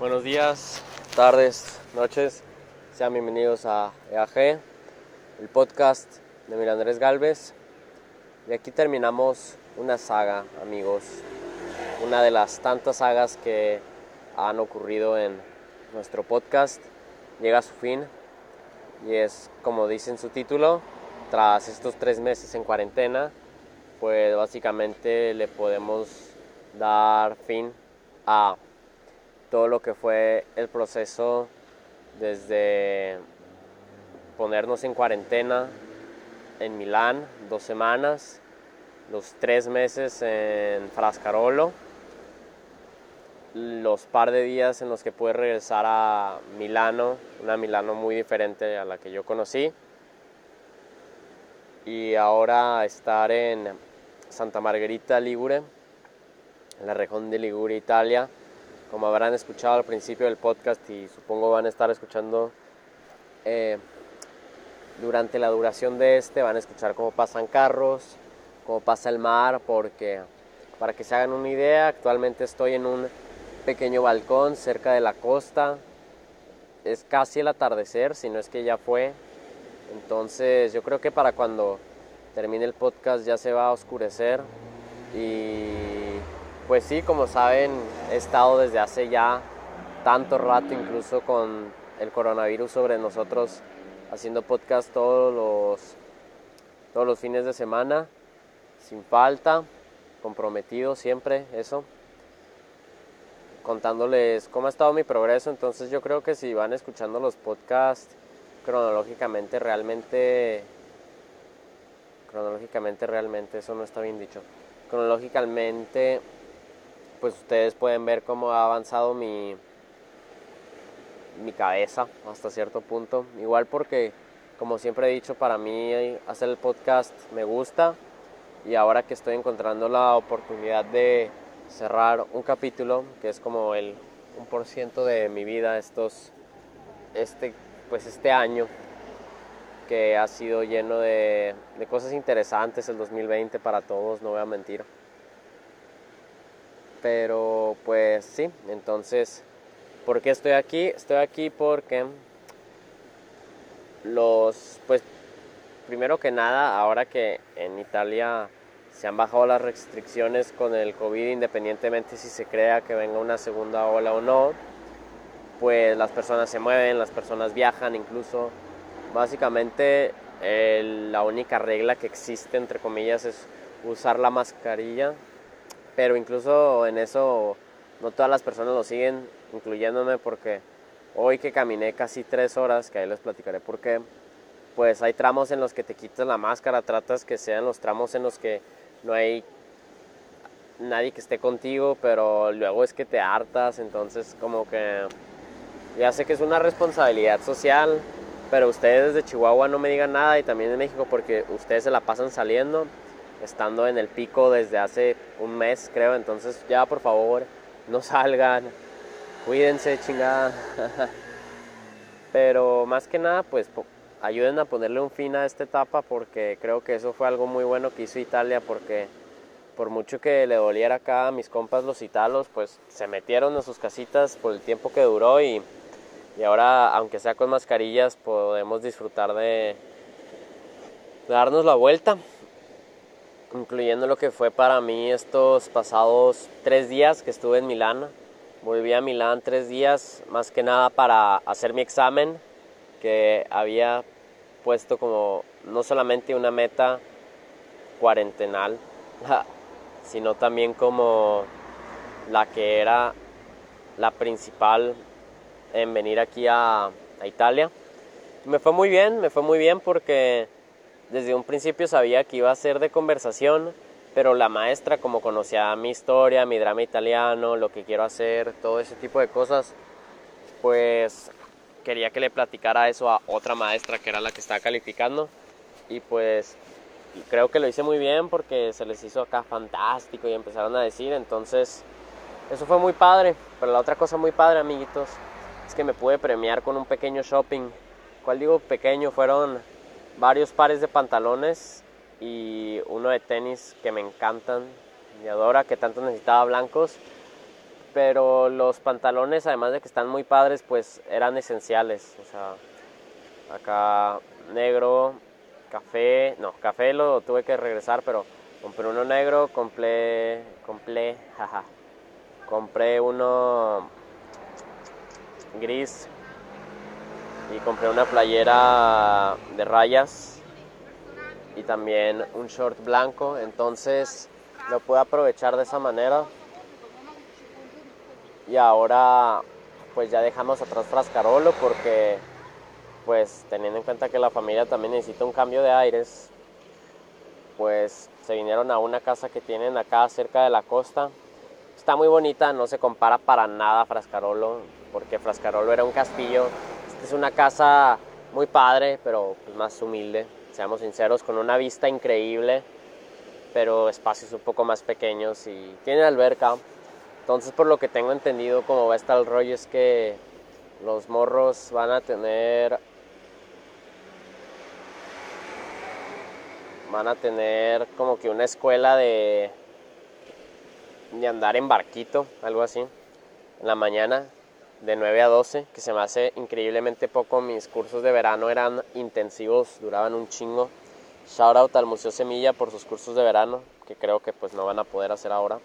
Buenos días, tardes, noches. Sean bienvenidos a EAG, el podcast de Mira Andrés Galvez. Y aquí terminamos una saga, amigos. Una de las tantas sagas que han ocurrido en nuestro podcast. Llega a su fin. Y es, como dice en su título, tras estos tres meses en cuarentena, pues básicamente le podemos dar fin a todo lo que fue el proceso desde ponernos en cuarentena en Milán, dos semanas, los tres meses en Frascarolo, los par de días en los que pude regresar a Milano, una Milano muy diferente a la que yo conocí, y ahora estar en Santa Margherita Ligure, en la región de Liguria, Italia, como habrán escuchado al principio del podcast y supongo van a estar escuchando eh, durante la duración de este, van a escuchar cómo pasan carros, cómo pasa el mar, porque para que se hagan una idea, actualmente estoy en un pequeño balcón cerca de la costa, es casi el atardecer, si no es que ya fue, entonces yo creo que para cuando termine el podcast ya se va a oscurecer y pues sí, como saben, he estado desde hace ya tanto rato, incluso con el coronavirus sobre nosotros, haciendo podcast todos los, todos los fines de semana, sin falta, comprometido siempre, eso, contándoles cómo ha estado mi progreso. Entonces yo creo que si van escuchando los podcasts cronológicamente, realmente, cronológicamente, realmente, eso no está bien dicho, cronológicamente pues ustedes pueden ver cómo ha avanzado mi, mi cabeza hasta cierto punto. Igual porque, como siempre he dicho, para mí hacer el podcast me gusta y ahora que estoy encontrando la oportunidad de cerrar un capítulo, que es como el 1% de mi vida estos, este, pues este año, que ha sido lleno de, de cosas interesantes el 2020 para todos, no voy a mentir. Pero pues sí, entonces, ¿por qué estoy aquí? Estoy aquí porque los, pues, primero que nada, ahora que en Italia se han bajado las restricciones con el COVID, independientemente si se crea que venga una segunda ola o no, pues las personas se mueven, las personas viajan, incluso básicamente la única regla que existe, entre comillas, es usar la mascarilla pero incluso en eso no todas las personas lo siguen, incluyéndome porque hoy que caminé casi tres horas, que ahí les platicaré por qué, pues hay tramos en los que te quitas la máscara, tratas que sean los tramos en los que no hay nadie que esté contigo, pero luego es que te hartas, entonces como que ya sé que es una responsabilidad social, pero ustedes de Chihuahua no me digan nada y también de México porque ustedes se la pasan saliendo estando en el pico desde hace un mes, creo. Entonces, ya por favor, no salgan, cuídense, chingada. Pero más que nada, pues ayuden a ponerle un fin a esta etapa porque creo que eso fue algo muy bueno que hizo Italia porque por mucho que le doliera acá a mis compas los italos, pues se metieron en sus casitas por el tiempo que duró y, y ahora, aunque sea con mascarillas, podemos disfrutar de, de darnos la vuelta incluyendo lo que fue para mí estos pasados tres días que estuve en Milán. Volví a Milán tres días, más que nada para hacer mi examen, que había puesto como no solamente una meta cuarentenal, sino también como la que era la principal en venir aquí a, a Italia. Me fue muy bien, me fue muy bien porque desde un principio sabía que iba a ser de conversación, pero la maestra, como conocía mi historia, mi drama italiano, lo que quiero hacer, todo ese tipo de cosas, pues quería que le platicara eso a otra maestra que era la que estaba calificando. Y pues creo que lo hice muy bien porque se les hizo acá fantástico y empezaron a decir, entonces eso fue muy padre. Pero la otra cosa muy padre, amiguitos, es que me pude premiar con un pequeño shopping. ¿Cuál digo pequeño? Fueron varios pares de pantalones y uno de tenis que me encantan, y adora, que tanto necesitaba blancos. pero los pantalones, además de que están muy padres, pues eran esenciales. O sea, acá negro, café, no, café lo tuve que regresar, pero compré uno negro, compré, compré, jaja, compré uno gris y compré una playera de rayas y también un short blanco, entonces lo pude aprovechar de esa manera. Y ahora pues ya dejamos atrás Frascarolo porque pues teniendo en cuenta que la familia también necesita un cambio de aires pues se vinieron a una casa que tienen acá cerca de la costa. Está muy bonita no se compara para nada a Frascarolo porque Frascarolo era un castillo es una casa muy padre pero pues, más humilde seamos sinceros con una vista increíble pero espacios un poco más pequeños y tiene alberca entonces, por lo que tengo entendido, como va a estar el rollo, es que los morros van a tener. Van a tener como que una escuela de. de andar en barquito, algo así, en la mañana, de 9 a 12, que se me hace increíblemente poco. Mis cursos de verano eran intensivos, duraban un chingo. Shout out al Museo Semilla por sus cursos de verano, que creo que pues no van a poder hacer ahora.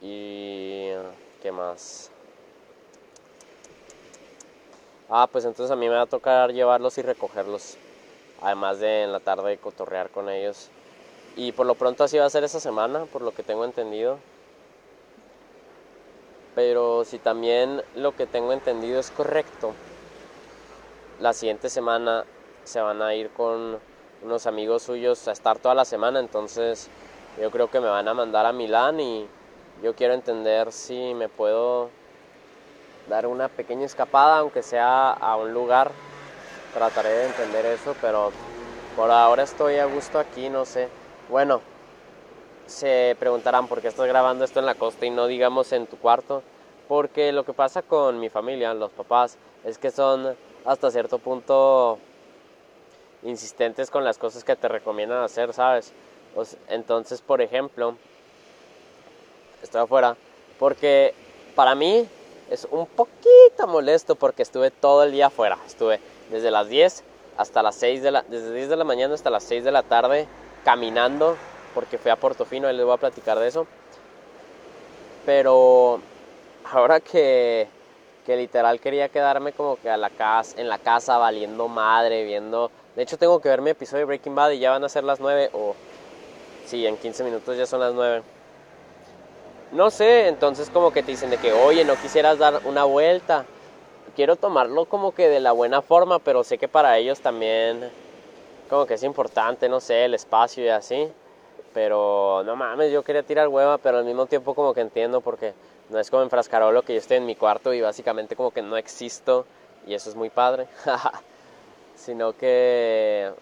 Y qué más. Ah, pues entonces a mí me va a tocar llevarlos y recogerlos. Además de en la tarde cotorrear con ellos. Y por lo pronto así va a ser esa semana, por lo que tengo entendido. Pero si también lo que tengo entendido es correcto, la siguiente semana se van a ir con unos amigos suyos a estar toda la semana. Entonces yo creo que me van a mandar a Milán y yo quiero entender si me puedo dar una pequeña escapada, aunque sea a un lugar. Trataré de entender eso, pero por ahora estoy a gusto aquí, no sé. Bueno, se preguntarán por qué estás grabando esto en la costa y no digamos en tu cuarto. Porque lo que pasa con mi familia, los papás, es que son hasta cierto punto insistentes con las cosas que te recomiendan hacer, ¿sabes? entonces, por ejemplo, estoy afuera, porque para mí es un poquito molesto porque estuve todo el día afuera, estuve desde las 10 hasta las 6 de la, desde 10 de la mañana hasta las 6 de la tarde caminando, porque fui a Portofino y les voy a platicar de eso. Pero ahora que, que literal quería quedarme como que a la casa, en la casa valiendo madre, viendo... De hecho tengo que ver mi episodio de Breaking Bad y ya van a ser las 9 o... Sí, en 15 minutos ya son las 9 no sé, entonces como que te dicen de que, oye, no quisieras dar una vuelta. Quiero tomarlo como que de la buena forma, pero sé que para ellos también como que es importante, no sé, el espacio y así. Pero no mames, yo quería tirar hueva, pero al mismo tiempo como que entiendo porque no es como en Frascarolo que yo estoy en mi cuarto y básicamente como que no existo y eso es muy padre. Sino que,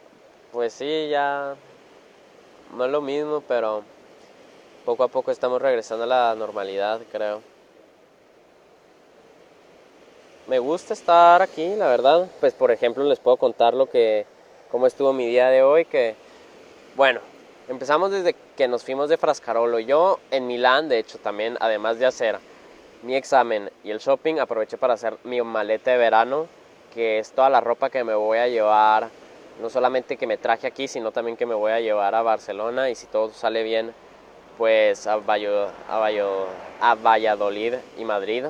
pues sí, ya no es lo mismo, pero poco a poco estamos regresando a la normalidad, creo. Me gusta estar aquí, la verdad. Pues por ejemplo les puedo contar lo que, cómo estuvo mi día de hoy, que, bueno, empezamos desde que nos fuimos de Frascarolo. Yo en Milán, de hecho, también, además de hacer mi examen y el shopping, aproveché para hacer mi maleta de verano, que es toda la ropa que me voy a llevar, no solamente que me traje aquí, sino también que me voy a llevar a Barcelona y si todo sale bien pues a, Valladolid y Madrid.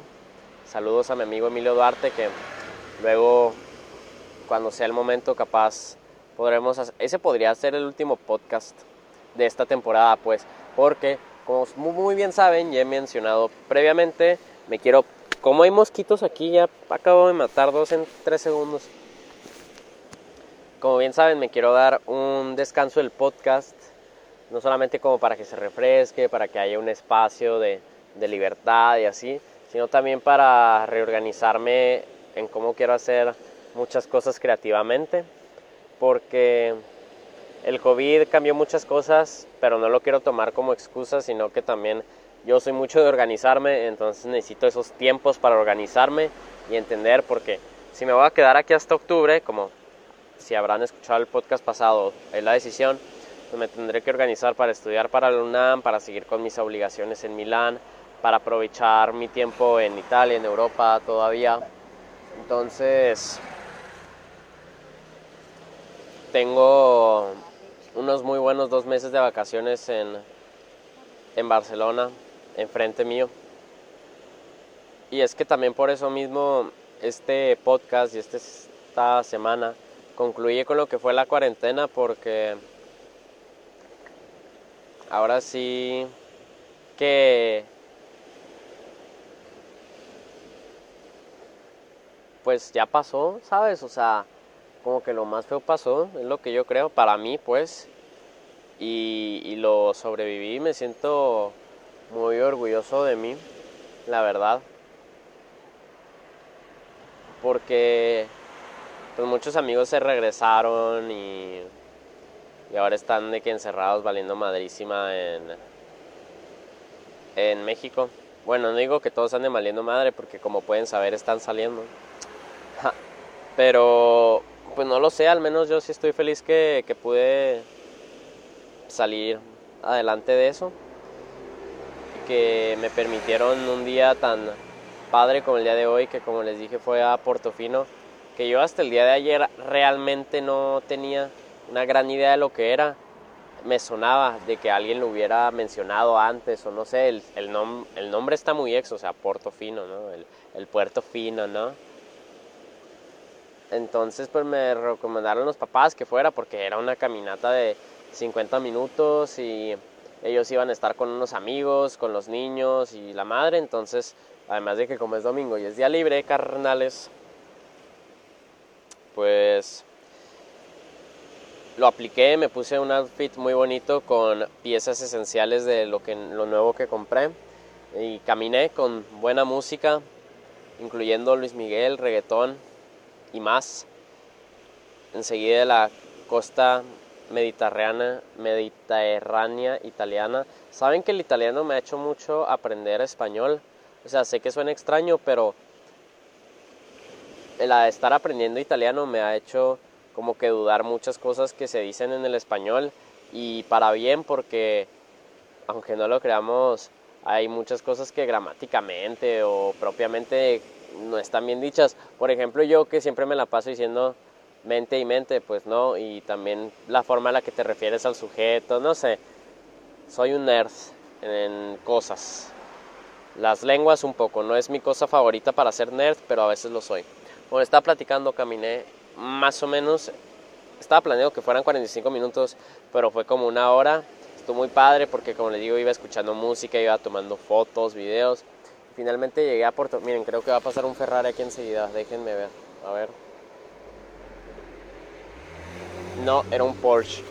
Saludos a mi amigo Emilio Duarte que luego cuando sea el momento capaz podremos ese podría ser el último podcast de esta temporada pues porque como muy bien saben ya he mencionado previamente me quiero como hay mosquitos aquí ya acabo de matar dos en tres segundos. Como bien saben me quiero dar un descanso del podcast no solamente como para que se refresque, para que haya un espacio de, libertad y así, sino también para reorganizarme en cómo quiero hacer muchas cosas creativamente, porque el COVID cambió muchas cosas, pero no lo quiero tomar como excusa, sino que también yo soy mucho de organizarme, entonces necesito esos tiempos para organizarme y entender, porque si me voy a quedar aquí hasta octubre, como si habrán escuchado el podcast pasado, es la decisión, pues me tendré que organizar para estudiar para la UNAM, para seguir con mis obligaciones en Milán, para aprovechar mi tiempo en Italia, en Europa todavía. Entonces, tengo unos muy buenos dos meses de vacaciones en, en Barcelona, enfrente mío. Y es que también por eso mismo este podcast y este, esta semana concluye con lo que fue la cuarentena porque ahora sí que pues ya pasó, ¿sabes? O sea, como que lo más feo pasó, es lo que yo creo, para mí pues, y, lo sobreviví, me siento muy orgulloso de mí, la verdad, porque pues muchos amigos se regresaron y, y ahora están de que encerrados valiendo madrísima en, en México. Bueno, no digo que todos anden valiendo madre porque como pueden saber están saliendo. Pero pues no lo sé, al menos yo sí estoy feliz que, que pude salir adelante de eso. Que me permitieron un día tan padre como el día de hoy, que como les dije fue a Portofino que yo hasta el día de ayer realmente no tenía una gran idea de lo que era. Me sonaba de que alguien lo hubiera mencionado antes o no sé, el, el, el nombre está muy ex, o sea, Portofino, ¿no? El, el Puerto Fino, ¿no? Entonces pues me recomendaron los papás que fuera porque era una caminata de 50 minutos y ellos iban a estar con unos amigos, con los niños y la madre, entonces además de que como es domingo y es día libre, carnales, pues lo apliqué, me puse un outfit muy bonito con piezas esenciales de lo, que, lo nuevo que compré. Y caminé con buena música, incluyendo Luis Miguel, reggaetón y más. Enseguida la costa mediterránea, mediterránea italiana. Saben que el italiano me ha hecho mucho aprender español. O sea, sé que suena extraño, pero el estar aprendiendo italiano me ha hecho como que dudar muchas cosas que se dicen en el español y para bien porque aunque no lo creamos hay muchas cosas que gramáticamente o propiamente no están bien dichas. Por ejemplo, yo que siempre me la paso diciendo mente y mente, pues no, y también la forma en la que te refieres al sujeto, no sé. Soy un nerd en cosas. Las lenguas un poco, no es mi cosa favorita para ser nerd, pero a veces lo soy. Cuando estaba platicando, caminé más o menos, estaba planeado que fueran 45 minutos, pero fue como una hora. Estuvo muy padre porque, como les digo, iba escuchando música, iba tomando fotos, videos. Finalmente llegué a Puerto... Miren, creo que va a pasar un Ferrari aquí enseguida, déjenme ver, a ver. No, era un Porsche.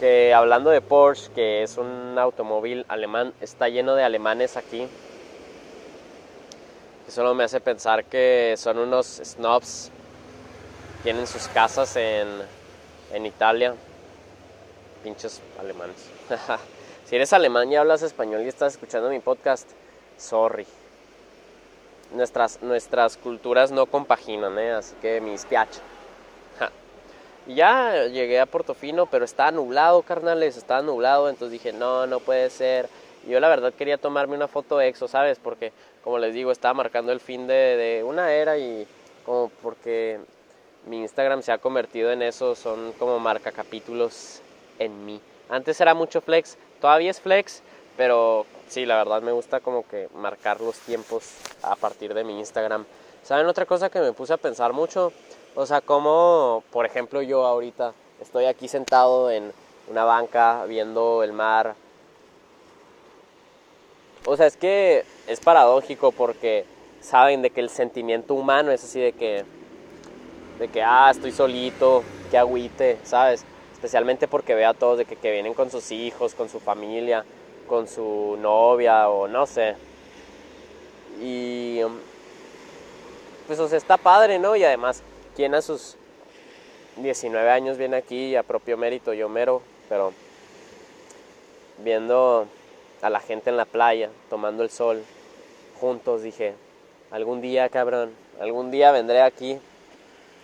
Que hablando de Porsche, que es un automóvil alemán, está lleno de alemanes aquí solo me hace pensar que son unos snobs. Tienen sus casas en, en Italia. Pinches alemanes. si eres alemán y hablas español y estás escuchando mi podcast, sorry. Nuestras, nuestras culturas no compaginan, ¿eh? así que mis piach. Y ya llegué a Portofino, pero estaba nublado, carnales, estaba nublado, entonces dije, no, no puede ser. Yo la verdad quería tomarme una foto exo, ¿sabes? Porque como les digo, estaba marcando el fin de, una era y como porque mi Instagram se ha convertido en eso, son como marca capítulos en mí. Antes era mucho flex, todavía es flex, pero sí, la verdad me gusta como que marcar los tiempos a partir de mi Instagram. ¿Saben otra cosa que me puse a pensar mucho? O sea, como, por ejemplo, yo ahorita estoy aquí sentado en una banca viendo el mar, o sea, es que es paradójico porque saben de que el sentimiento humano es así de que, de que, ah, estoy solito, que agüite, ¿sabes? Especialmente porque ve a todos de que, que vienen con sus hijos, con su familia, con su novia o no sé. Y pues o sea, está padre, ¿no? Y además, ¿quién a sus 19 años viene aquí a propio mérito? Yo mero, pero viendo a la gente en la playa, tomando el sol, juntos, dije, algún día, cabrón, algún día vendré aquí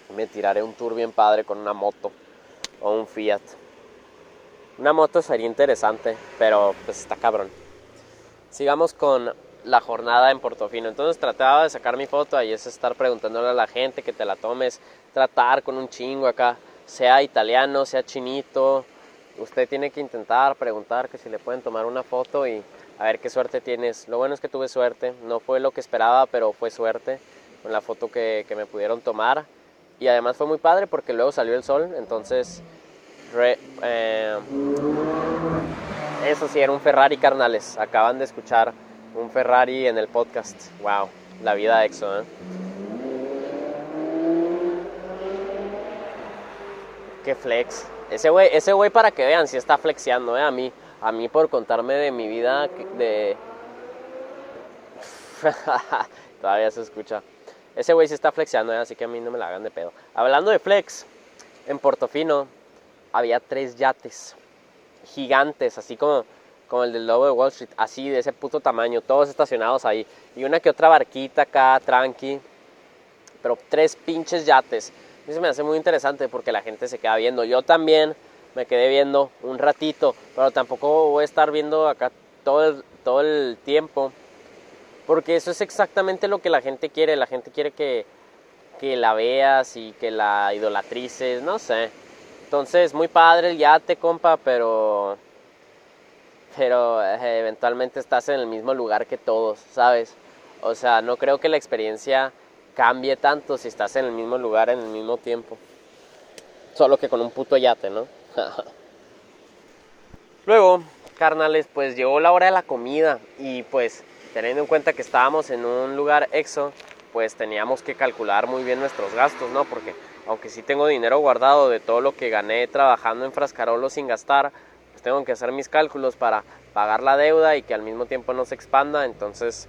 y me tiraré un tour bien padre con una moto o un Fiat. Una moto sería interesante, pero pues está cabrón. Sigamos con la jornada en Portofino. Entonces trataba de sacar mi foto, ahí es estar preguntándole a la gente que te la tomes, tratar con un chingo acá, sea italiano, sea chinito. Usted tiene que intentar preguntar que si le pueden tomar una foto y a ver qué suerte tienes. Lo bueno es que tuve suerte, no fue lo que esperaba, pero fue suerte con la foto que, me pudieron tomar. Y además fue muy padre porque luego salió el sol, entonces... Eh, eso sí, era un Ferrari, carnales. Acaban de escuchar un Ferrari en el podcast. Wow, la vida EXO, ¿eh? Qué flex. Ese güey, ese güey para que vean si está flexeando, ¿eh? A mí, a mí por contarme de mi vida de... Todavía se escucha. Ese güey sí está flexeando, ¿eh? así que a mí no me la hagan de pedo. Hablando de flex, en Portofino había tres yates gigantes, así como el del lobo de Wall Street, así de ese puto tamaño, todos estacionados ahí. Y una que otra barquita acá, tranqui. Pero tres pinches yates. Eso me hace muy interesante porque la gente se queda viendo. Yo también me quedé viendo un ratito, pero tampoco voy a estar viendo acá todo el, todo el tiempo. Porque eso es exactamente lo que la gente quiere. La gente quiere que, que la veas y que la idolatrices, no sé. Entonces, muy padre el yate, compa, pero pero eh, eventualmente estás en el mismo lugar que todos, ¿sabes? O sea, no creo que la experiencia cambie tanto si estás en el mismo lugar en el mismo tiempo. Solo que con un puto yate, ¿no? Luego, carnales, pues llegó la hora de la comida y pues teniendo en cuenta que estábamos en un lugar exo, pues teníamos que calcular muy bien nuestros gastos, ¿no? Porque aunque sí tengo dinero guardado de todo lo que gané trabajando en Frascarolo sin gastar, pues tengo que hacer mis cálculos para pagar la deuda y que al mismo tiempo no se expanda. Entonces,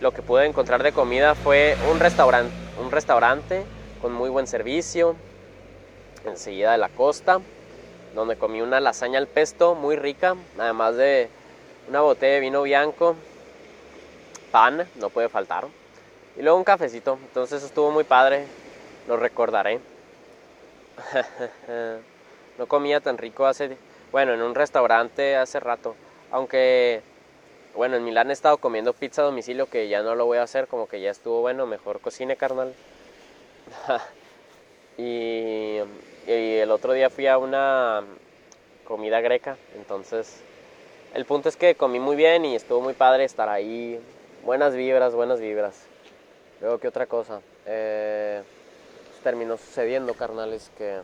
lo que pude encontrar de comida fue un restaurante, un restaurante con muy buen servicio, enseguida de la costa, donde comí una lasaña al pesto muy rica, además de una botella de vino bianco, pan, no puede faltar, y luego un cafecito. Entonces estuvo muy padre, lo recordaré. no comía tan rico hace bueno, en un restaurante hace rato. Aunque, bueno, en Milán he estado comiendo pizza a domicilio que ya no lo voy a hacer, como que ya estuvo bueno, mejor cocine, carnal. y, el otro día fui a una comida greca, entonces el punto es que comí muy bien y estuvo muy padre estar ahí. Buenas vibras, buenas vibras. Luego, ¿qué otra cosa? Eh, terminó sucediendo, carnales, que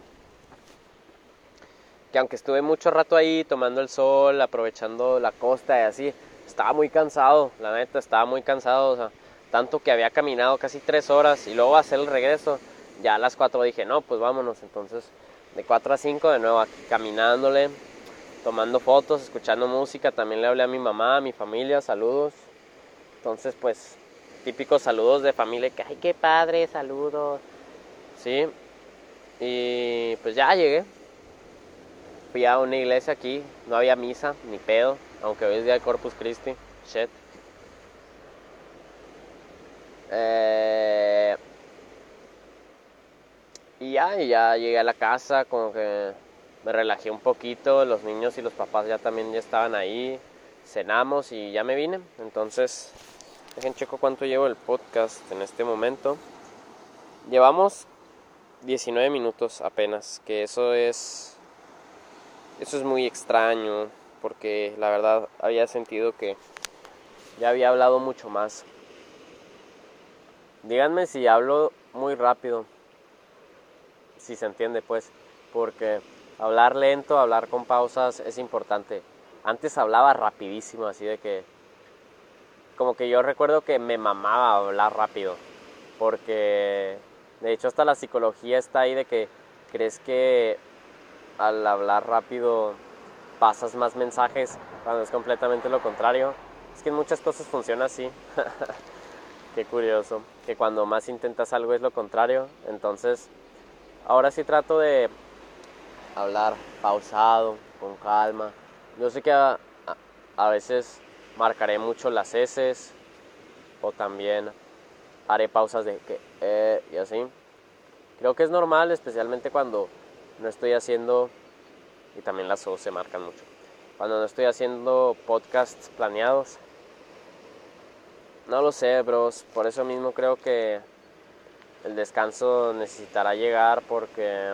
que aunque estuve mucho rato ahí tomando el sol, aprovechando la costa y así, estaba muy cansado, la neta, estaba muy cansado, o sea, tanto que había caminado casi tres horas y luego hacer el regreso, ya a las cuatro dije, no, pues vámonos, entonces de cuatro a cinco de nuevo aquí caminándole, tomando fotos, escuchando música, también le hablé a mi mamá, a mi familia, saludos, entonces pues típicos saludos de familia, que ay, qué padre, saludos, sí, y pues ya llegué, fui a una iglesia aquí, no había misa ni pedo, aunque hoy es día de Corpus Christi, shit. Eh, y ya, y ya llegué a la casa, como que me relajé un poquito, los niños y los papás ya también ya estaban ahí, cenamos y ya me vine. Entonces, dejen checo cuánto llevo el podcast en este momento. Llevamos 19 minutos apenas, que eso es eso es muy extraño porque la verdad había sentido que ya había hablado mucho más. Díganme si hablo muy rápido, si se entiende pues, porque hablar lento, hablar con pausas es importante. Antes hablaba rapidísimo, así de que como que yo recuerdo que me mamaba hablar rápido, porque de hecho hasta la psicología está ahí de que crees que al hablar rápido pasas más mensajes cuando es completamente lo contrario. Es que en muchas cosas funciona así. Qué curioso, que cuando más intentas algo es lo contrario. Entonces, ahora sí trato de hablar pausado, con calma. Yo sé que a, veces marcaré mucho las S o también haré pausas de que eh, y así. Creo que es normal, especialmente cuando no estoy haciendo y también las O se marcan mucho. Cuando no estoy haciendo podcasts planeados, no lo sé, bros. Por eso mismo creo que el descanso necesitará llegar porque...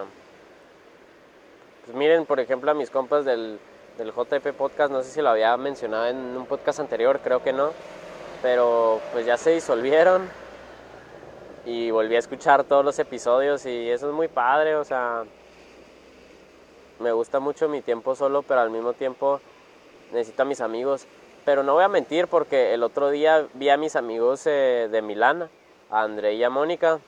Pues miren, por ejemplo, a mis compas del, del JP Podcast, no sé si lo había mencionado en un podcast anterior, creo que no. Pero pues ya se disolvieron y volví a escuchar todos los episodios y eso es muy padre, o sea, me gusta mucho mi tiempo solo, pero al mismo tiempo necesito a mis amigos. Pero no voy a mentir porque el otro día vi a mis amigos eh, de Milán, a André y a Mónica,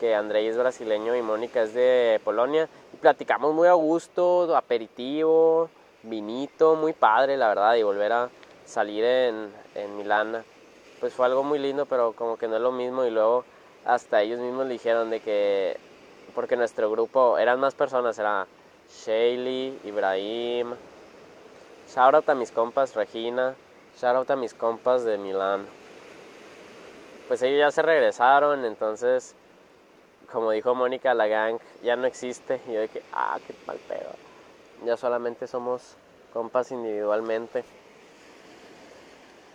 que André es brasileño y Mónica es de Polonia, y platicamos muy a gusto, aperitivo, vinito, muy padre la verdad, y volver a salir en, en Milán, pues fue algo muy lindo, pero como que no es lo mismo, y luego hasta ellos mismos dijeron de que, porque nuestro grupo eran más personas, era Shaylee, Ibrahim, shout out a mis compas Regina, shout out a mis compas de Milán. Pues ellos ya se regresaron, entonces, como dijo Mónica, la gang ya no existe. Y yo dije, ah, qué mal pedo. Ya solamente somos compas individualmente.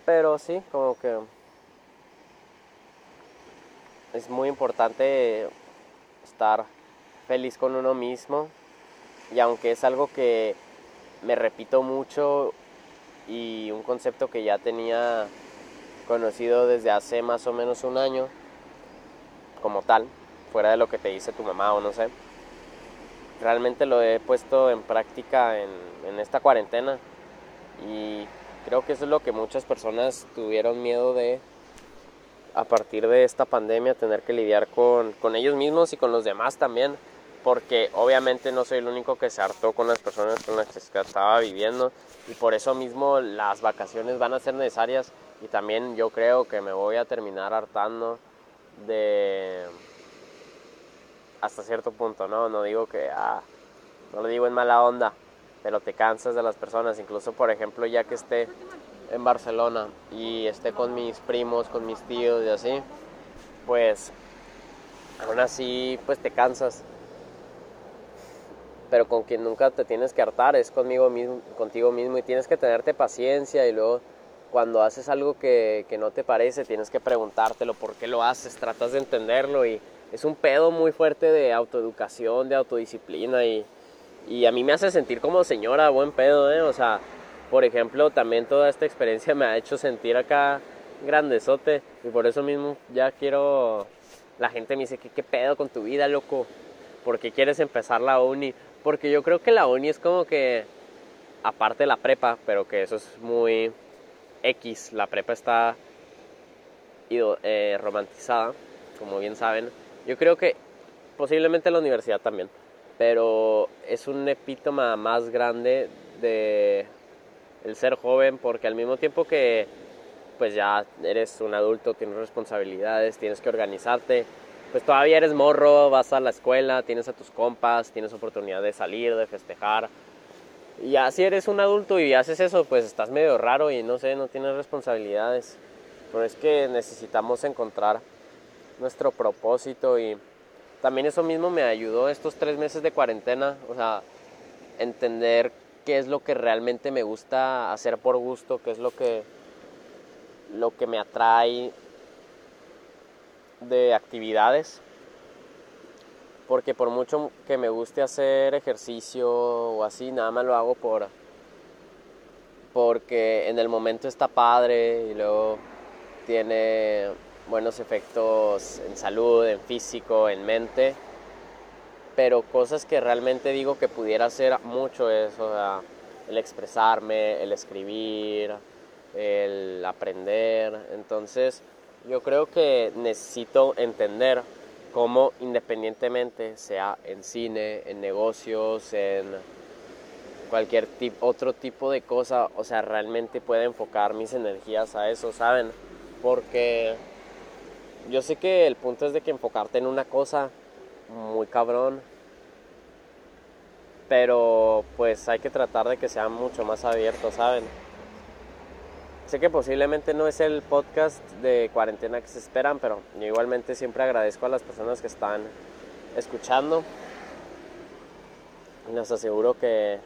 Pero sí, como que es muy importante estar feliz con uno mismo. Y aunque es algo que me repito mucho y un concepto que ya tenía conocido desde hace más o menos un año como tal, fuera de lo que te dice tu mamá o no sé, realmente lo he puesto en práctica en, esta cuarentena. Y creo que eso es lo que muchas personas tuvieron miedo de a partir de esta pandemia tener que lidiar con, con ellos mismos y con los demás también, porque obviamente no soy el único que se hartó con las personas con las que estaba viviendo y por eso mismo las vacaciones van a ser necesarias y también yo creo que me voy a terminar hartando de hasta cierto punto, ¿no? No digo que, ah, no lo digo en mala onda, pero te cansas de las personas, incluso por ejemplo ya que esté en Barcelona y esté con mis primos, con mis tíos y así, pues aún así pues te cansas. Pero con quien nunca te tienes que hartar es conmigo mismo, contigo mismo y tienes que tenerte paciencia y luego cuando haces algo que, que no te parece tienes que preguntártelo por qué lo haces, tratas de entenderlo y es un pedo muy fuerte de autoeducación, de autodisciplina y, y a mí me hace sentir como señora, buen pedo, ¿eh? O sea, por ejemplo, también toda esta experiencia me ha hecho sentir acá grandezote y por eso mismo ya quiero... La gente me dice, ¿qué, qué pedo con tu vida, loco? ¿Por qué quieres empezar la uni? Porque yo creo que la uni es como que, aparte de la prepa, pero que eso es muy X, la prepa está eh, romantizada, como bien saben. Yo creo que posiblemente la universidad también, pero es un epítoma más grande de el ser joven, porque al mismo tiempo que pues ya eres un adulto, tienes responsabilidades, tienes que organizarte, pues todavía eres morro, vas a la escuela, tienes a tus compas, tienes oportunidad de salir, de festejar. Y ya si eres un adulto y haces eso, pues estás medio raro y no sé, no tienes responsabilidades. Pero es que necesitamos encontrar nuestro propósito y también eso mismo me ayudó estos tres meses de cuarentena, o sea, entender qué es lo que realmente me gusta hacer por gusto, qué es lo que, lo que me atrae de actividades. Porque por mucho que me guste hacer ejercicio o así, nada más lo hago por porque en el momento está padre y luego tiene buenos efectos en salud, en físico, en mente pero cosas que realmente digo que pudiera hacer mucho es el expresarme, el escribir, el aprender. Entonces, yo creo que necesito entender cómo independientemente sea en cine, en negocios, en cualquier otro tipo de cosa, o sea, realmente puedo enfocar mis energías a eso, ¿saben? Porque yo sé que el punto es de que enfocarte en una cosa muy cabrón. Pero pues hay que tratar de que sea mucho más abierto, ¿saben? Sé que posiblemente no es el podcast de cuarentena que se esperan, pero yo igualmente siempre agradezco a las personas que están escuchando. Les aseguro que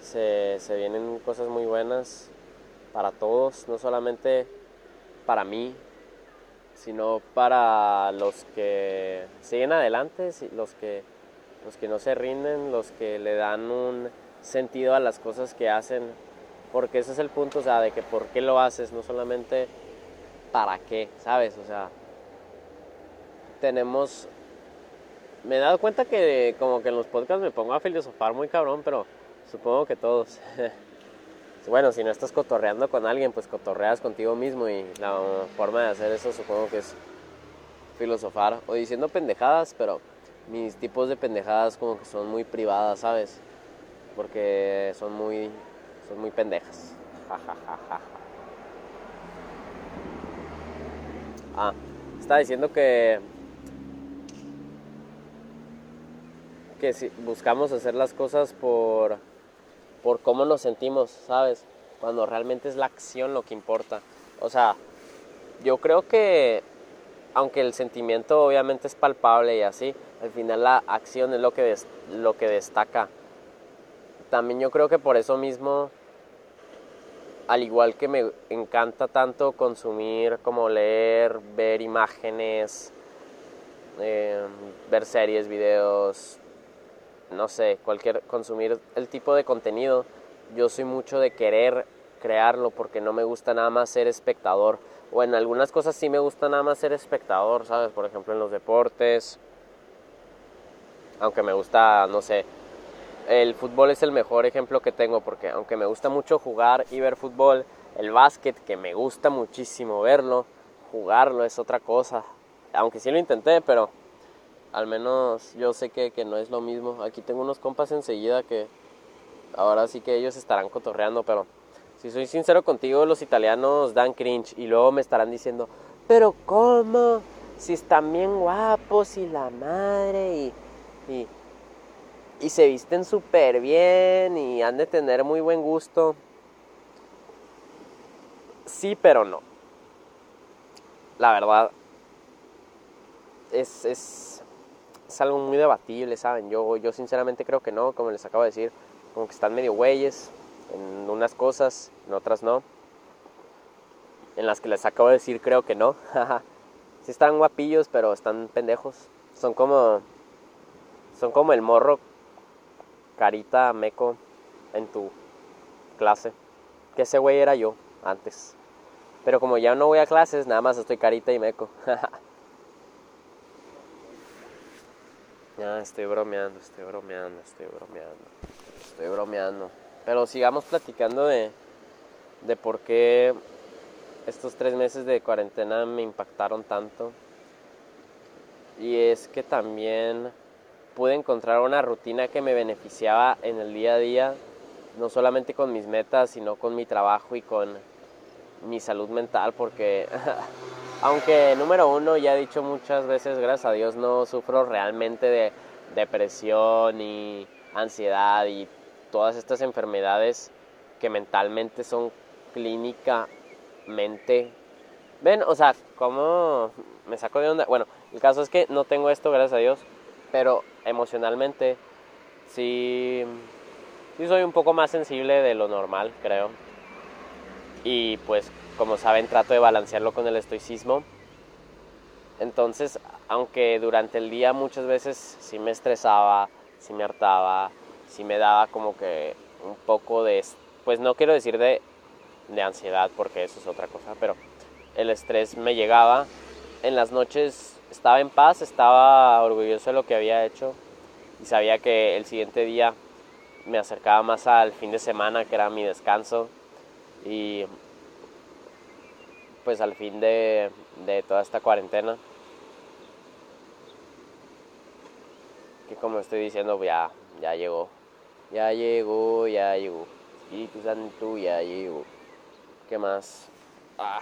se, se vienen cosas muy buenas para todos, no solamente para mí, sino para los que siguen adelante, los que, los que no se rinden, los que le dan un sentido a las cosas que hacen, porque ese es el punto, o sea, de que por qué lo haces, no solamente para qué, ¿sabes? O sea, tenemos... Me he dado cuenta que como que en los podcasts me pongo a filosofar muy cabrón, pero supongo que todos. bueno, si no estás cotorreando con alguien, pues cotorreas contigo mismo y la forma de hacer eso supongo que es filosofar o diciendo pendejadas, pero mis tipos de pendejadas como que son muy privadas, ¿sabes? Porque son muy son muy pendejas. ah, está diciendo que que si buscamos hacer las cosas por por cómo nos sentimos, ¿sabes? Cuando realmente es la acción lo que importa. O sea, yo creo que aunque el sentimiento obviamente es palpable y así, al final la acción es lo que, lo que destaca. También yo creo que por eso mismo, al igual que me encanta tanto consumir como leer, ver imágenes, eh, ver series, videos, no sé, cualquier, consumir el tipo de contenido, yo soy mucho de querer crearlo porque no me gusta nada más ser espectador. O en algunas cosas sí me gusta nada más ser espectador, ¿sabes? Por ejemplo en los deportes. Aunque me gusta, no sé, el fútbol es el mejor ejemplo que tengo porque aunque me gusta mucho jugar y ver fútbol, el básquet que me gusta muchísimo verlo, jugarlo es otra cosa. Aunque sí lo intenté, pero al menos yo sé que, no es lo mismo. Aquí tengo unos compas enseguida que ahora sí que ellos estarán cotorreando, pero si soy sincero contigo, los italianos dan cringe y luego me estarán diciendo, pero ¿cómo? Si están bien guapos y la madre y, y, se visten súper bien y han de tener muy buen gusto. Sí, pero no. La verdad, es, es, es algo muy debatible, ¿saben? Yo, yo sinceramente creo que no, como les acabo de decir, como que están medio güeyes en unas cosas, en otras no. En las que les acabo de decir creo que no. sí están guapillos, pero están pendejos. Son como son como el morro carita meco en tu clase. Que ese güey era yo antes. Pero como ya no voy a clases, nada más estoy carita y meco. Ya, estoy bromeando, estoy bromeando, estoy bromeando. Estoy bromeando. Pero sigamos platicando de, de por qué estos tres meses de cuarentena me impactaron tanto. Y es que también pude encontrar una rutina que me beneficiaba en el día a día, no solamente con mis metas, sino con mi trabajo y con mi salud mental, porque Aunque número uno, ya he dicho muchas veces, gracias a Dios, no sufro realmente de depresión y ansiedad y todas estas enfermedades que mentalmente son clínicamente... Ven, o sea, ¿cómo me saco de onda? Bueno, el caso es que no tengo esto, gracias a Dios, pero emocionalmente sí, sí soy un poco más sensible de lo normal, creo. Y pues como saben, trato de balancearlo con el estoicismo. Entonces, aunque durante el día muchas veces sí me estresaba, sí me hartaba, sí me daba como que un poco de, pues no quiero decir de, de ansiedad porque eso es otra cosa, pero el estrés me llegaba. En las noches estaba en paz, estaba orgulloso de lo que había hecho y sabía que el siguiente día me acercaba más al fin de semana, que era mi descanso. Y pues al fin de, toda esta cuarentena. Que como estoy diciendo, ya, ya llegó. Ya llegó, ya llegó. Espíritu Santo, ya llegó. ¿Qué más? Ah.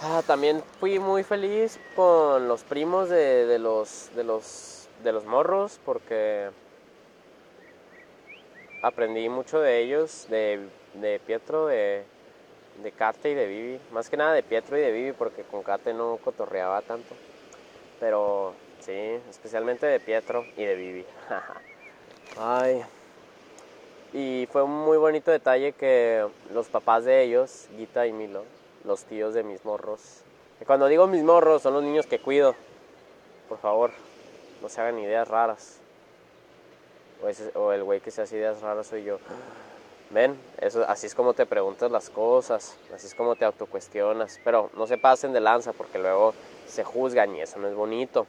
ah. también fui muy feliz con los primos de, de, los, de, los, de los morros porque aprendí mucho de ellos, de de Pietro, de, de Kate y de Vivi. Más que nada de Pietro y de Vivi porque con Kate no cotorreaba tanto. Pero Sí, especialmente de Pietro y de Vivi. Ay. Y fue un muy bonito detalle que los papás de ellos, Gita y Milo, los tíos de mis morros. Cuando digo mis morros, son los niños que cuido. Por favor, no se hagan ideas raras. O, o el güey que se hace ideas raras soy yo. Ven, eso, así es como te preguntas las cosas, así es como te autocuestionas. Pero no se pasen de lanza porque luego se juzgan y eso no es bonito.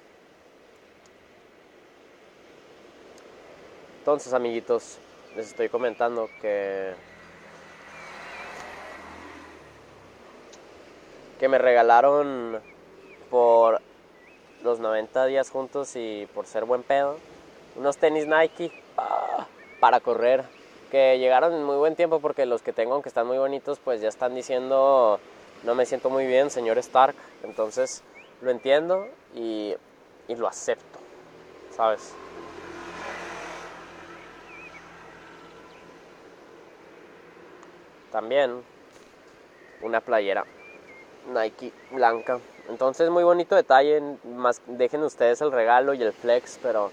Entonces, amiguitos, les estoy comentando que que me regalaron por los 90 días juntos y por ser buen pedo unos tenis Nike ah, para correr que llegaron en muy buen tiempo porque los que tengo aunque están muy bonitos pues ya están diciendo no me siento muy bien señor Stark entonces lo entiendo y, y lo acepto sabes también una playera Nike blanca. Entonces muy bonito detalle, más dejen ustedes el regalo y el flex, pero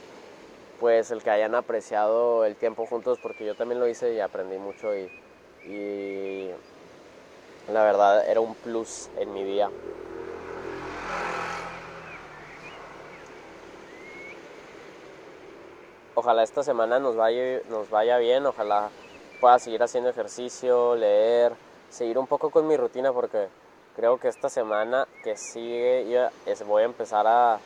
pues el que hayan apreciado el tiempo juntos porque yo también lo hice y aprendí mucho y, la verdad era un plus en mi día. Ojalá esta semana nos vaya, nos vaya bien, ojalá pueda seguir haciendo ejercicio, leer, seguir un poco con mi rutina porque creo que esta semana que sigue voy a empezar a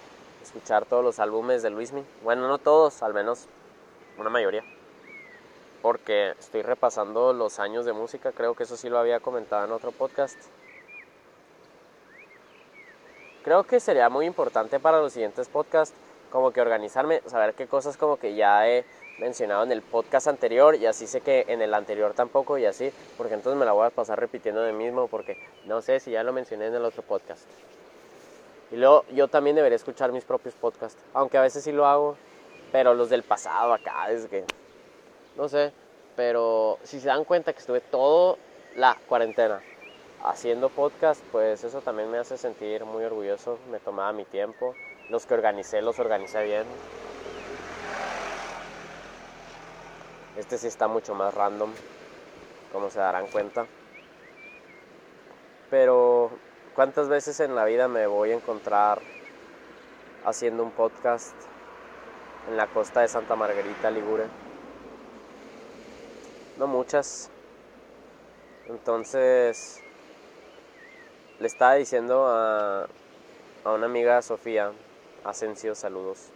escuchar todos los álbumes de Luismi. Bueno, no todos, al menos una mayoría. Porque estoy repasando los años de música, creo que eso sí lo había comentado en otro podcast. Creo que sería muy importante para los siguientes podcasts como que organizarme, saber qué cosas como que ya he mencionado en el podcast anterior y así sé que en el anterior tampoco y así, porque entonces me la voy a pasar repitiendo de mismo porque no sé si ya lo mencioné en el otro podcast. Y luego yo también debería escuchar mis propios podcasts, aunque a veces sí lo hago, pero los del pasado acá, desde que, no sé, pero si se dan cuenta que estuve toda la cuarentena haciendo podcast, pues eso también me hace sentir muy orgulloso, me tomaba mi tiempo, los que organicé los organicé bien. Este sí está mucho más random, como se darán cuenta. Pero, ¿cuántas veces en la vida me voy a encontrar haciendo un podcast en la costa de Santa Margarita, Ligure? No muchas. Entonces, le estaba diciendo a, a una amiga, Sofía, Asensio, saludos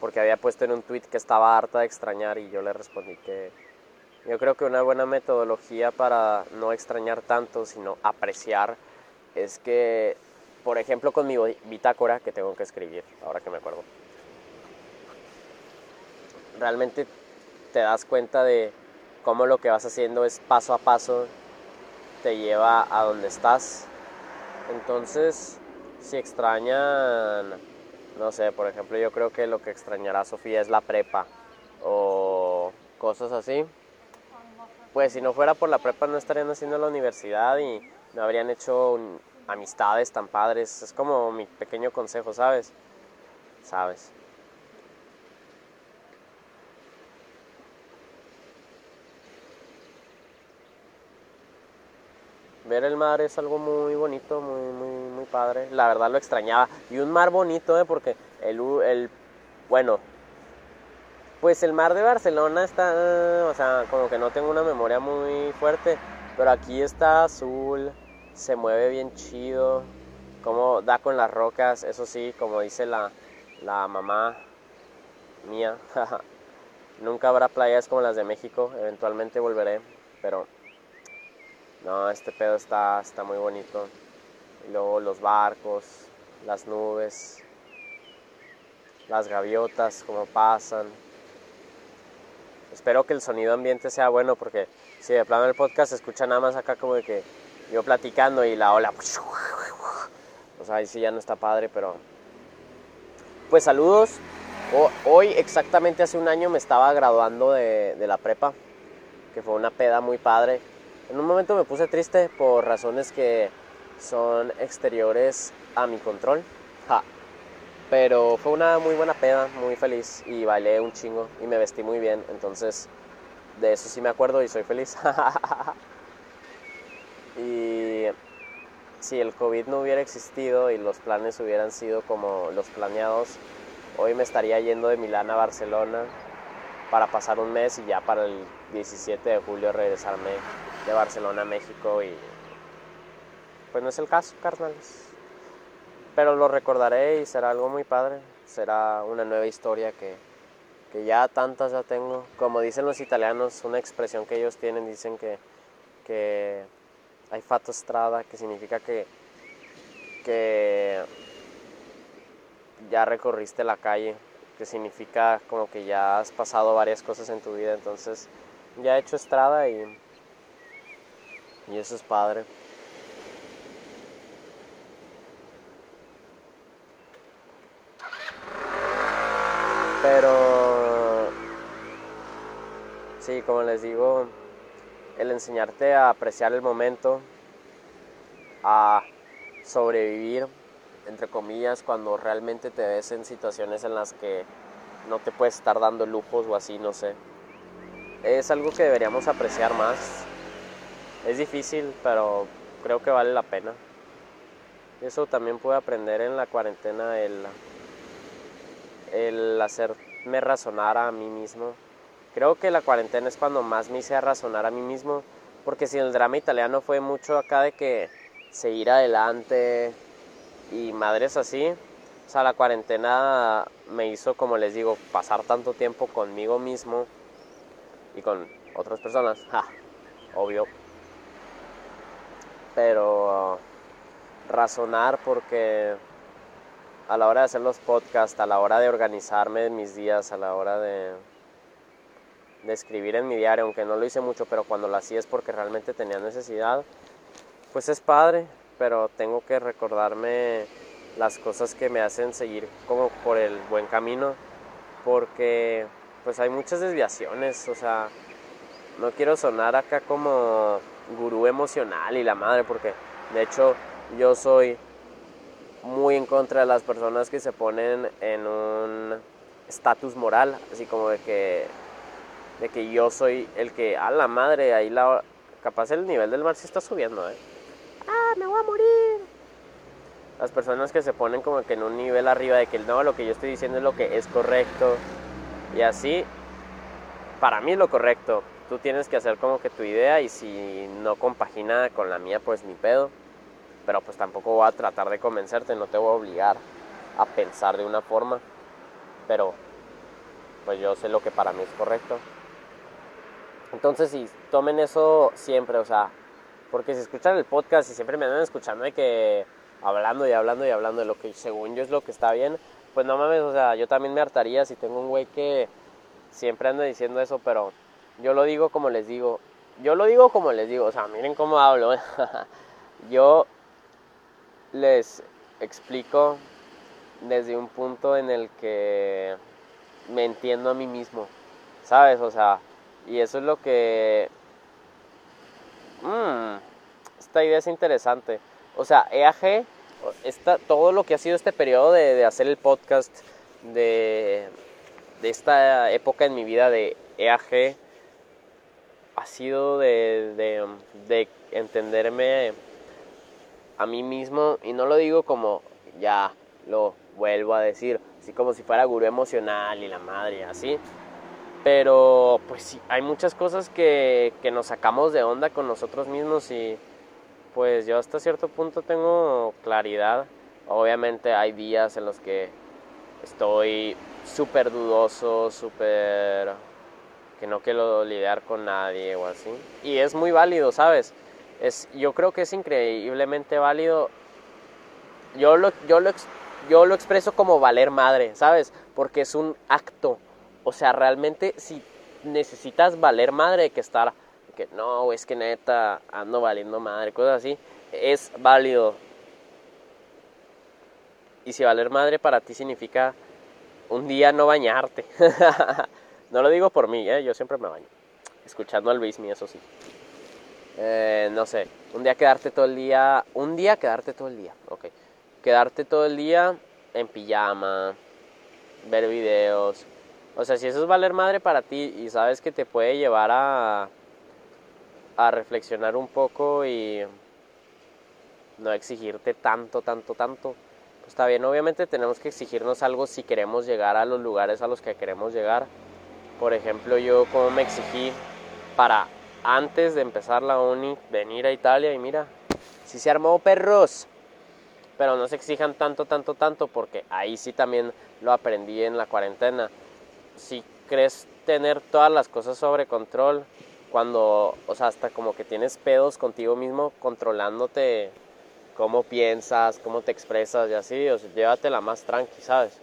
porque había puesto en un tweet que estaba harta de extrañar y yo le respondí que yo creo que una buena metodología para no extrañar tanto, sino apreciar, es que, por ejemplo, con mi bitácora que tengo que escribir, ahora que me acuerdo, realmente te das cuenta de cómo lo que vas haciendo es paso a paso, te lleva a donde estás. Entonces, si extrañan no sé, por ejemplo, yo creo que lo que extrañará Sofía es la prepa o cosas así. Pues si no fuera por la prepa no estarían haciendo la universidad y no habrían hecho amistades tan padres. Es como mi pequeño consejo, ¿sabes? ¿Sabes? ver el mar es algo muy bonito, muy, muy, muy padre. La verdad lo extrañaba. Y un mar bonito, ¿eh? Porque el, el, bueno, pues el mar de Barcelona está, o sea, como que no tengo una memoria muy fuerte, pero aquí está azul, se mueve bien chido, como da con las rocas, eso sí, como dice la, la mamá mía, nunca habrá playas como las de México, eventualmente volveré, pero no, este pedo está, está muy bonito. Y luego los barcos, las nubes, las gaviotas, como pasan. Espero que el sonido ambiente sea bueno porque si de plano el podcast se escucha nada más acá como de que yo platicando y la ola. O sea, ahí sí ya no está padre, pero. Pues saludos. Hoy, exactamente hace un año, me estaba graduando de, de la prepa, que fue una peda muy padre. En un momento me puse triste por razones que son exteriores a mi control. Pero fue una muy buena peda, muy feliz y bailé un chingo y me vestí muy bien. Entonces, de eso sí me acuerdo y soy feliz. y si el COVID no hubiera existido y los planes hubieran sido como los planeados, hoy me estaría yendo de Milán a Barcelona para pasar un mes y ya para el 17 de julio regresarme de Barcelona a México y pues no es el caso, carnales. Pero lo recordaré y será algo muy padre. Será una nueva historia que, que ya tantas ya tengo. Como dicen los italianos, una expresión que ellos tienen, dicen que, que hay fato strada, que significa que, que ya recorriste la calle, que significa como que ya has pasado varias cosas en tu vida, entonces ya he hecho estrada y, y eso es padre. Pero, sí, como les digo, el enseñarte a apreciar el momento, a sobrevivir, entre comillas, cuando realmente te ves en situaciones en las que no te puedes estar dando lujos o así, no sé. Es algo que deberíamos apreciar más. Es difícil, pero creo que vale la pena. Eso también pude aprender en la cuarentena, el el hacerme razonar a mí mismo. Creo que la cuarentena es cuando más me hice razonar a mí mismo, porque si el drama italiano fue mucho acá de que seguir adelante y madres así, o sea, la cuarentena me hizo, como les digo, pasar tanto tiempo conmigo mismo y con otras personas, obvio. Pero razonar porque a la hora de hacer los podcasts, a la hora de organizarme en mis días, a la hora de, escribir en mi diario, aunque no lo hice mucho, pero cuando lo hacía es porque realmente tenía necesidad, pues es padre, pero tengo que recordarme las cosas que me hacen seguir como por el buen camino, porque pues hay muchas desviaciones, o sea, no quiero sonar acá como gurú emocional y la madre, porque de hecho yo soy muy en contra de las personas que se ponen en un estatus moral, así como de que, de que yo soy el que, a la madre, ahí la, capaz el nivel del mar sí está subiendo, ¿eh? Ah, me voy a morir. Las personas que se ponen como que en un nivel arriba de que no, lo que yo estoy diciendo es lo que es correcto y así, para mí es lo correcto. Tú tienes que hacer como que tu idea y si no compagina con la mía, pues ni pedo pero pues tampoco voy a tratar de convencerte, no te voy a obligar a pensar de una forma, pero pues yo sé lo que para mí es correcto. Entonces, si tomen eso siempre, o sea, porque si escuchan el podcast y siempre me andan escuchando de que hablando y hablando y hablando de lo que según yo es lo que está bien, pues no mames, o sea, yo también me hartaría si tengo un güey que siempre anda diciendo eso, pero yo lo digo como les digo. Yo lo digo como les digo, o sea, miren cómo hablo. yo les explico desde un punto en el que me entiendo a mí mismo, ¿sabes? O sea, y eso es lo que... Mmm, esta idea es interesante. O sea, EAG, todo lo que ha sido este periodo de, hacer el podcast, de, de, esta época en mi vida de EAG, ha sido de, de entenderme a mí mismo, y no lo digo como ya lo vuelvo a decir, así como si fuera gurú emocional y la madre, así. Pero pues sí, hay muchas cosas que, que nos sacamos de onda con nosotros mismos y pues yo hasta cierto punto tengo claridad. Obviamente hay días en los que estoy súper dudoso, súper que no quiero lidiar con nadie o así. Y es muy válido, ¿sabes? Es, yo creo que es increíblemente válido. Yo lo, yo, lo, yo lo expreso como valer madre, ¿sabes? Porque es un acto. O sea, realmente si necesitas valer madre que estar, que no, es que neta ando valiendo madre, cosas así, es válido. Y si valer madre para ti significa un día no bañarte. no lo digo por mí, ¿eh? yo siempre me baño. Escuchando al Luismi, eso sí. Eh, no sé, un día quedarte todo el día, un día quedarte todo el día, ok. Quedarte todo el día en pijama, ver videos. O sea, si eso es valer madre para ti y sabes que te puede llevar a, a reflexionar un poco y no exigirte tanto, tanto, tanto, pues está bien. Obviamente tenemos que exigirnos algo si queremos llegar a los lugares a los que queremos llegar. Por ejemplo, yo como me exigí para antes de empezar la uni venir a Italia y mira, si se armó perros. Pero no se exijan tanto, tanto, tanto, porque ahí sí también lo aprendí en la cuarentena. Si crees tener todas las cosas sobre control, cuando, o sea, hasta como que tienes pedos contigo mismo controlándote cómo piensas, cómo te expresas y así, o sea, llévatela más tranqui, ¿sabes?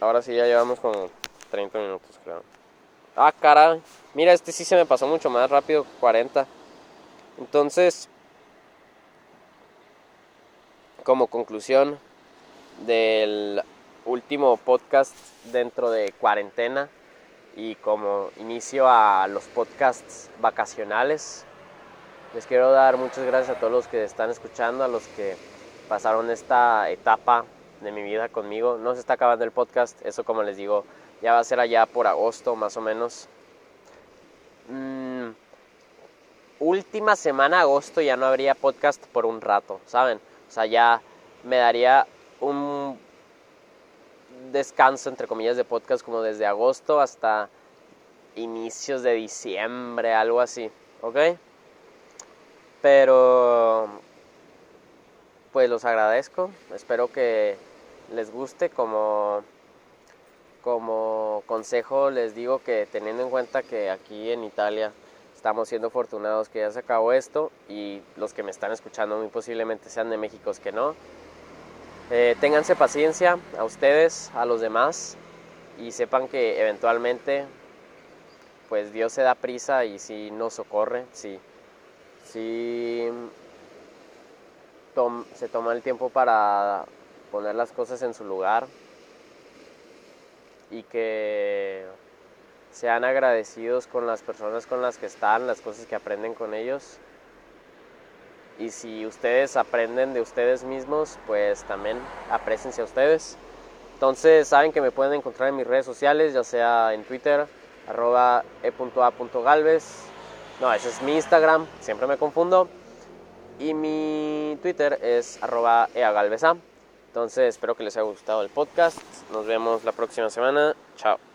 Ahora sí ya llevamos como 30 minutos, creo. Ah, cara, mira, este sí se me pasó mucho más rápido, 40. Entonces, como conclusión del último podcast dentro de cuarentena y como inicio a los podcasts vacacionales, les quiero dar muchas gracias a todos los que están escuchando, a los que pasaron esta etapa de mi vida conmigo. No se está acabando el podcast, eso como les digo, ya va a ser allá por agosto más o menos. Mm, última semana agosto ya no habría podcast por un rato, ¿saben? O sea, ya me daría un descanso, entre comillas, de podcast como desde agosto hasta inicios de diciembre, algo así, ¿ok? Pero, pues los agradezco, espero que les guste como como consejo les digo que teniendo en cuenta que aquí en Italia estamos siendo afortunados que ya se acabó esto y los que me están escuchando muy posiblemente sean de México que no. Eh, paciencia a ustedes, a los demás y sepan que eventualmente pues Dios se da prisa y si nos socorre, si, si se toma el tiempo para poner las cosas en su lugar y que sean agradecidos con las personas con las que están, las cosas que aprenden con ellos. Y si ustedes aprenden de ustedes mismos, pues también apreciense a ustedes. Entonces saben que me pueden encontrar en mis redes sociales, ya sea en Twitter, arroba e.a.galvez. No, ese es mi Instagram, siempre me confundo. Y mi Twitter es arroba eagalveza. Entonces espero que les haya gustado el podcast. Nos vemos la próxima semana. Chao.